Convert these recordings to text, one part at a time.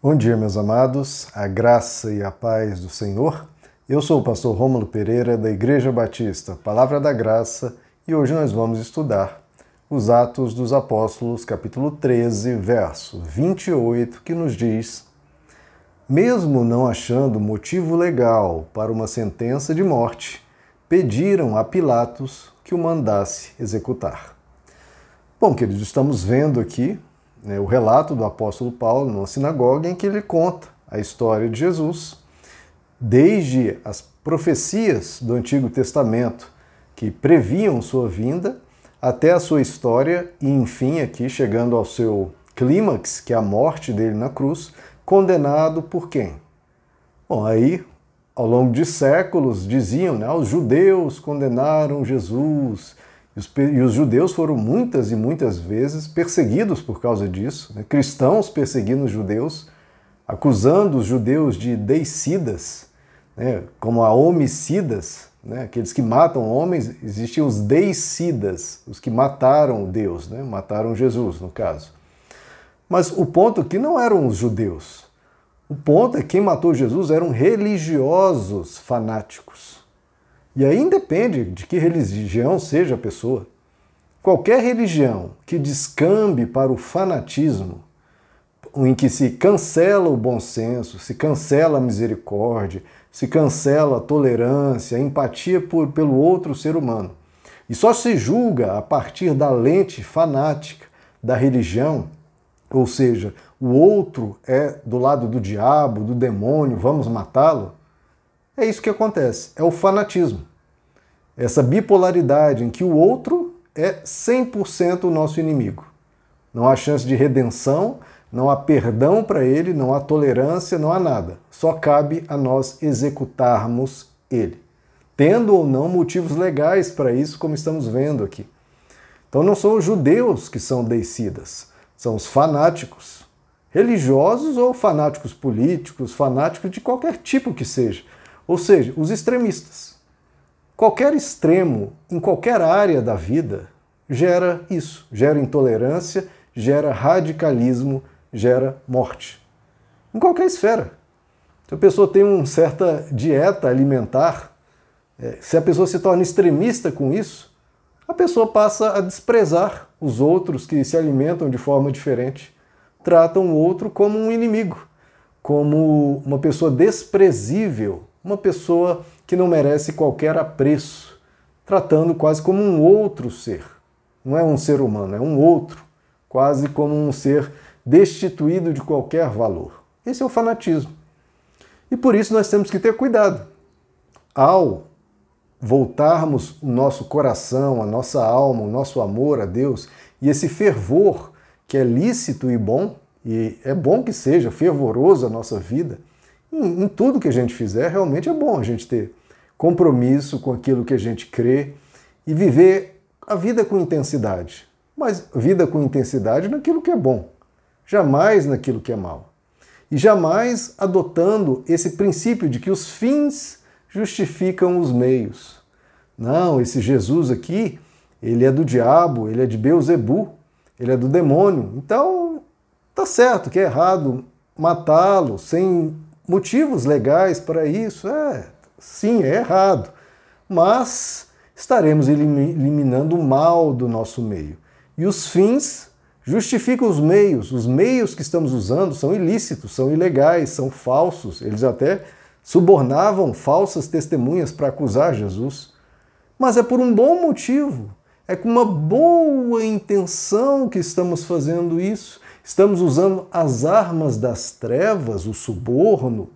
Bom dia, meus amados, a graça e a paz do Senhor. Eu sou o pastor Rômulo Pereira, da Igreja Batista Palavra da Graça, e hoje nós vamos estudar os Atos dos Apóstolos, capítulo 13, verso 28, que nos diz: Mesmo não achando motivo legal para uma sentença de morte, pediram a Pilatos que o mandasse executar. Bom, queridos, estamos vendo aqui né, o relato do apóstolo Paulo numa sinagoga em que ele conta a história de Jesus, desde as profecias do Antigo Testamento que previam sua vinda, até a sua história e, enfim, aqui chegando ao seu clímax, que é a morte dele na cruz, condenado por quem? Bom, aí, ao longo de séculos, diziam, né, os judeus condenaram Jesus, e os judeus foram muitas e muitas vezes perseguidos por causa disso, né? cristãos perseguindo os judeus, acusando os judeus de deicidas, né? como a homicidas, né? aqueles que matam homens, existiam os deicidas, os que mataram Deus, né? mataram Jesus, no caso. Mas o ponto aqui não eram os judeus. O ponto é que quem matou Jesus eram religiosos fanáticos. E aí independe de que religião seja a pessoa. Qualquer religião que descambe para o fanatismo, em que se cancela o bom senso, se cancela a misericórdia, se cancela a tolerância, a empatia por, pelo outro ser humano, e só se julga a partir da lente fanática da religião, ou seja, o outro é do lado do diabo, do demônio, vamos matá-lo, é isso que acontece, é o fanatismo. Essa bipolaridade em que o outro é 100% o nosso inimigo. Não há chance de redenção, não há perdão para ele, não há tolerância, não há nada. Só cabe a nós executarmos ele, tendo ou não motivos legais para isso, como estamos vendo aqui. Então não são os judeus que são deicidas, são os fanáticos, religiosos ou fanáticos políticos, fanáticos de qualquer tipo que seja, ou seja, os extremistas. Qualquer extremo em qualquer área da vida gera isso, gera intolerância, gera radicalismo, gera morte. Em qualquer esfera. Se a pessoa tem uma certa dieta alimentar, é, se a pessoa se torna extremista com isso, a pessoa passa a desprezar os outros que se alimentam de forma diferente, tratam o outro como um inimigo, como uma pessoa desprezível, uma pessoa que não merece qualquer apreço, tratando quase como um outro ser. Não é um ser humano, é um outro, quase como um ser destituído de qualquer valor. Esse é o fanatismo. E por isso nós temos que ter cuidado. Ao voltarmos o nosso coração, a nossa alma, o nosso amor a Deus e esse fervor que é lícito e bom, e é bom que seja fervoroso a nossa vida, em, em tudo que a gente fizer, realmente é bom a gente ter compromisso com aquilo que a gente crê e viver a vida com intensidade. Mas vida com intensidade naquilo que é bom, jamais naquilo que é mal. E jamais adotando esse princípio de que os fins justificam os meios. Não, esse Jesus aqui, ele é do diabo, ele é de Beuzebu, ele é do demônio. Então, tá certo que é errado matá-lo sem motivos legais para isso. É, sim, é errado. Mas estaremos eliminando o mal do nosso meio. E os fins justificam os meios. Os meios que estamos usando são ilícitos, são ilegais, são falsos. Eles até subornavam falsas testemunhas para acusar Jesus. Mas é por um bom motivo. É com uma boa intenção que estamos fazendo isso. Estamos usando as armas das trevas, o suborno,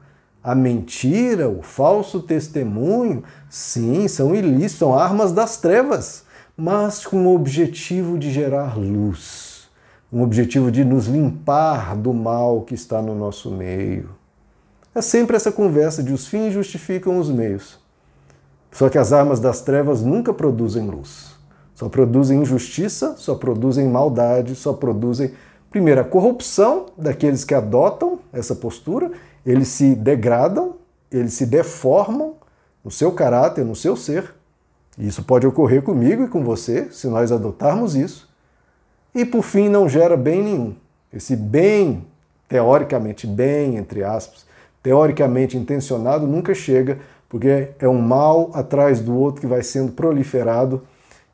a mentira, o falso testemunho, sim, são ilícitos, são armas das trevas, mas com o objetivo de gerar luz, um objetivo de nos limpar do mal que está no nosso meio. É sempre essa conversa de os fins justificam os meios. Só que as armas das trevas nunca produzem luz. Só produzem injustiça, só produzem maldade, só produzem Primeiro, a corrupção daqueles que adotam essa postura, eles se degradam, eles se deformam no seu caráter, no seu ser. Isso pode ocorrer comigo e com você, se nós adotarmos isso. E por fim, não gera bem nenhum. Esse bem teoricamente bem, entre aspas, teoricamente intencionado, nunca chega, porque é um mal atrás do outro que vai sendo proliferado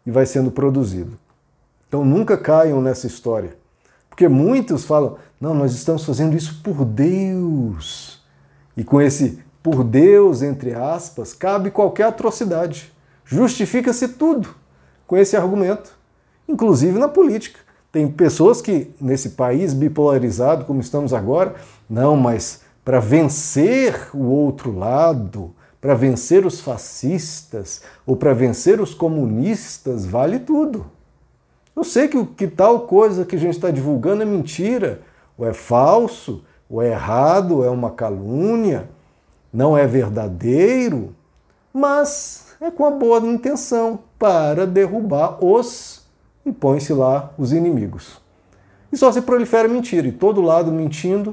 e vai sendo produzido. Então nunca caiam nessa história. Porque muitos falam, não, nós estamos fazendo isso por Deus. E com esse por Deus, entre aspas, cabe qualquer atrocidade. Justifica-se tudo com esse argumento, inclusive na política. Tem pessoas que, nesse país bipolarizado como estamos agora, não, mas para vencer o outro lado, para vencer os fascistas ou para vencer os comunistas, vale tudo. Eu sei que, que tal coisa que a gente está divulgando é mentira, ou é falso, ou é errado, ou é uma calúnia, não é verdadeiro, mas é com a boa intenção para derrubar os e põe-se lá os inimigos. E só se prolifera mentira, e todo lado mentindo,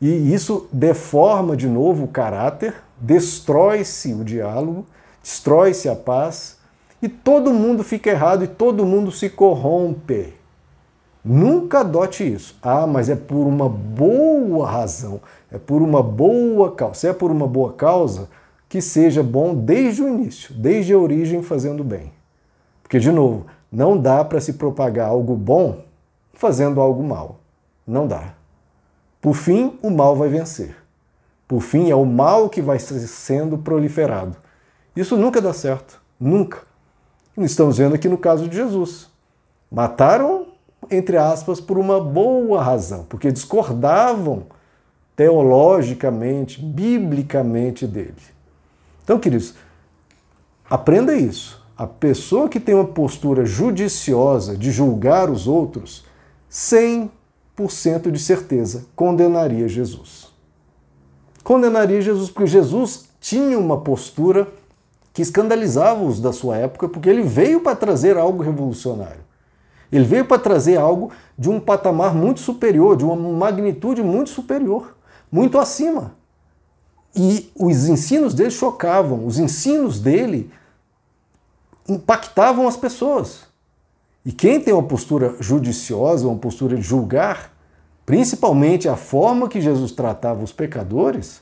e isso deforma de novo o caráter, destrói-se o diálogo, destrói-se a paz, e todo mundo fica errado e todo mundo se corrompe. Nunca adote isso. Ah, mas é por uma boa razão, é por uma boa causa. Se é por uma boa causa, que seja bom desde o início, desde a origem, fazendo bem. Porque, de novo, não dá para se propagar algo bom fazendo algo mal. Não dá. Por fim, o mal vai vencer. Por fim, é o mal que vai sendo proliferado. Isso nunca dá certo. Nunca. Estamos vendo aqui no caso de Jesus. Mataram, entre aspas, por uma boa razão, porque discordavam teologicamente, biblicamente dele. Então, queridos, aprenda isso. A pessoa que tem uma postura judiciosa de julgar os outros, 100% de certeza condenaria Jesus. Condenaria Jesus porque Jesus tinha uma postura que escandalizava os da sua época, porque ele veio para trazer algo revolucionário. Ele veio para trazer algo de um patamar muito superior, de uma magnitude muito superior, muito acima. E os ensinos dele chocavam, os ensinos dele impactavam as pessoas. E quem tem uma postura judiciosa, uma postura de julgar, principalmente a forma que Jesus tratava os pecadores,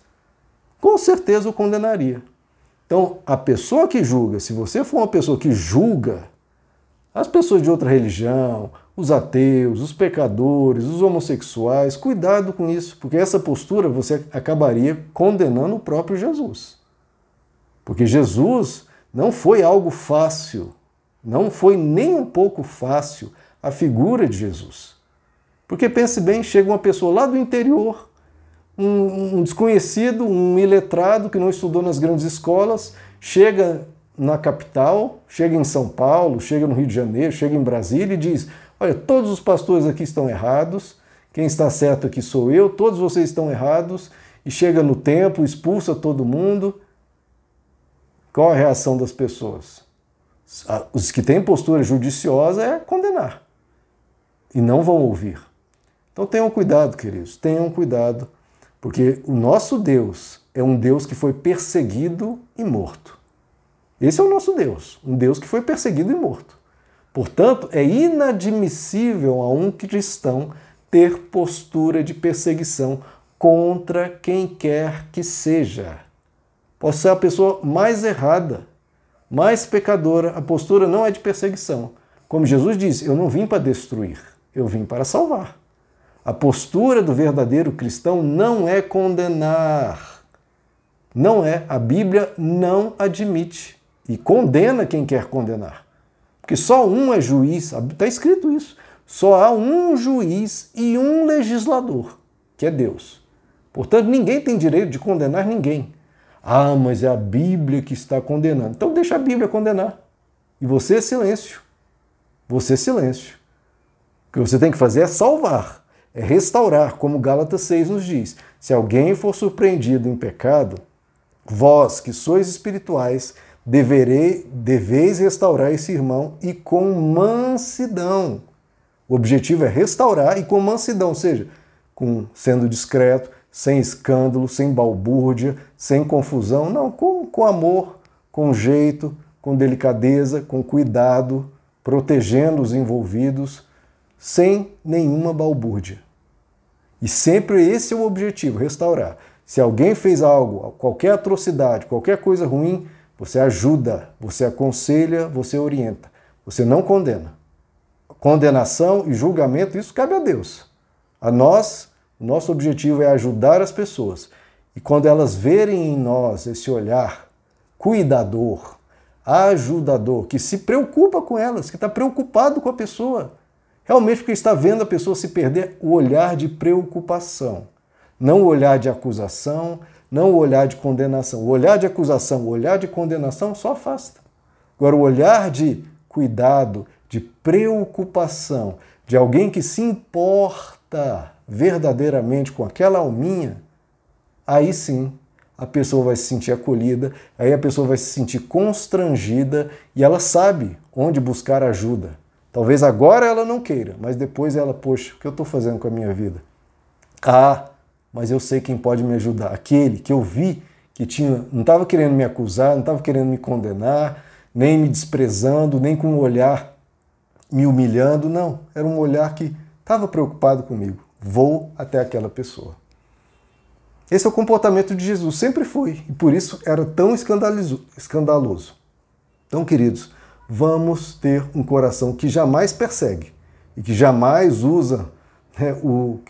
com certeza o condenaria. Então, a pessoa que julga, se você for uma pessoa que julga as pessoas de outra religião, os ateus, os pecadores, os homossexuais, cuidado com isso, porque essa postura você acabaria condenando o próprio Jesus. Porque Jesus não foi algo fácil, não foi nem um pouco fácil a figura de Jesus. Porque pense bem, chega uma pessoa lá do interior, um, um desconhecido, um iletrado que não estudou nas grandes escolas, chega na capital, chega em São Paulo, chega no Rio de Janeiro, chega em Brasília e diz: Olha, todos os pastores aqui estão errados, quem está certo aqui sou eu, todos vocês estão errados, e chega no templo, expulsa todo mundo. Qual a reação das pessoas? Os que têm postura judiciosa é condenar e não vão ouvir. Então tenham cuidado, queridos, tenham cuidado porque o nosso Deus é um Deus que foi perseguido e morto. Esse é o nosso Deus, um Deus que foi perseguido e morto. Portanto, é inadmissível a um cristão ter postura de perseguição contra quem quer que seja. Pode ser a pessoa mais errada, mais pecadora, a postura não é de perseguição. Como Jesus disse, eu não vim para destruir, eu vim para salvar. A postura do verdadeiro cristão não é condenar. Não é. A Bíblia não admite e condena quem quer condenar. Porque só um é juiz, está escrito isso. Só há um juiz e um legislador, que é Deus. Portanto, ninguém tem direito de condenar ninguém. Ah, mas é a Bíblia que está condenando. Então deixa a Bíblia condenar. E você silêncio. Você silêncio. O que você tem que fazer é salvar é restaurar, como Gálatas 6 nos diz. Se alguém for surpreendido em pecado, vós que sois espirituais, deverei, deveis restaurar esse irmão e com mansidão. O objetivo é restaurar e com mansidão, ou seja, com, sendo discreto, sem escândalo, sem balbúrdia, sem confusão, não, com, com amor, com jeito, com delicadeza, com cuidado, protegendo os envolvidos sem nenhuma balbúrdia. E sempre esse é o objetivo, restaurar. Se alguém fez algo, qualquer atrocidade, qualquer coisa ruim, você ajuda, você aconselha, você orienta. Você não condena. Condenação e julgamento, isso cabe a Deus. A nós, o nosso objetivo é ajudar as pessoas. E quando elas verem em nós esse olhar cuidador, ajudador, que se preocupa com elas, que está preocupado com a pessoa, realmente porque está vendo a pessoa se perder, o olhar de preocupação, não o olhar de acusação, não o olhar de condenação. O olhar de acusação, o olhar de condenação só afasta. Agora, o olhar de cuidado, de preocupação, de alguém que se importa verdadeiramente com aquela alminha, aí sim a pessoa vai se sentir acolhida, aí a pessoa vai se sentir constrangida e ela sabe onde buscar ajuda. Talvez agora ela não queira, mas depois ela, poxa, o que eu estou fazendo com a minha vida? Ah, mas eu sei quem pode me ajudar. Aquele que eu vi que tinha, não estava querendo me acusar, não estava querendo me condenar, nem me desprezando, nem com um olhar me humilhando, não. Era um olhar que estava preocupado comigo. Vou até aquela pessoa. Esse é o comportamento de Jesus, sempre foi, e por isso era tão escandaloso. Então, queridos, vamos ter um coração que jamais persegue e que jamais usa né, o,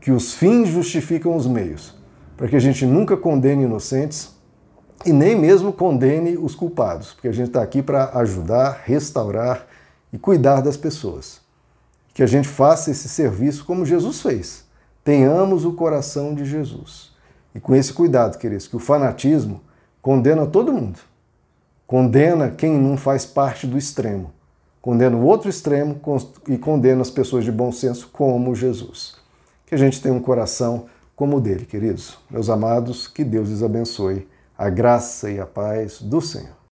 que os fins justificam os meios, para que a gente nunca condene inocentes e nem mesmo condene os culpados, porque a gente está aqui para ajudar, restaurar e cuidar das pessoas. Que a gente faça esse serviço como Jesus fez. Tenhamos o coração de Jesus. E com esse cuidado, queridos, que o fanatismo condena todo mundo. Condena quem não faz parte do extremo. Condena o outro extremo e condena as pessoas de bom senso, como Jesus. Que a gente tenha um coração como o dele, queridos. Meus amados, que Deus os abençoe. A graça e a paz do Senhor.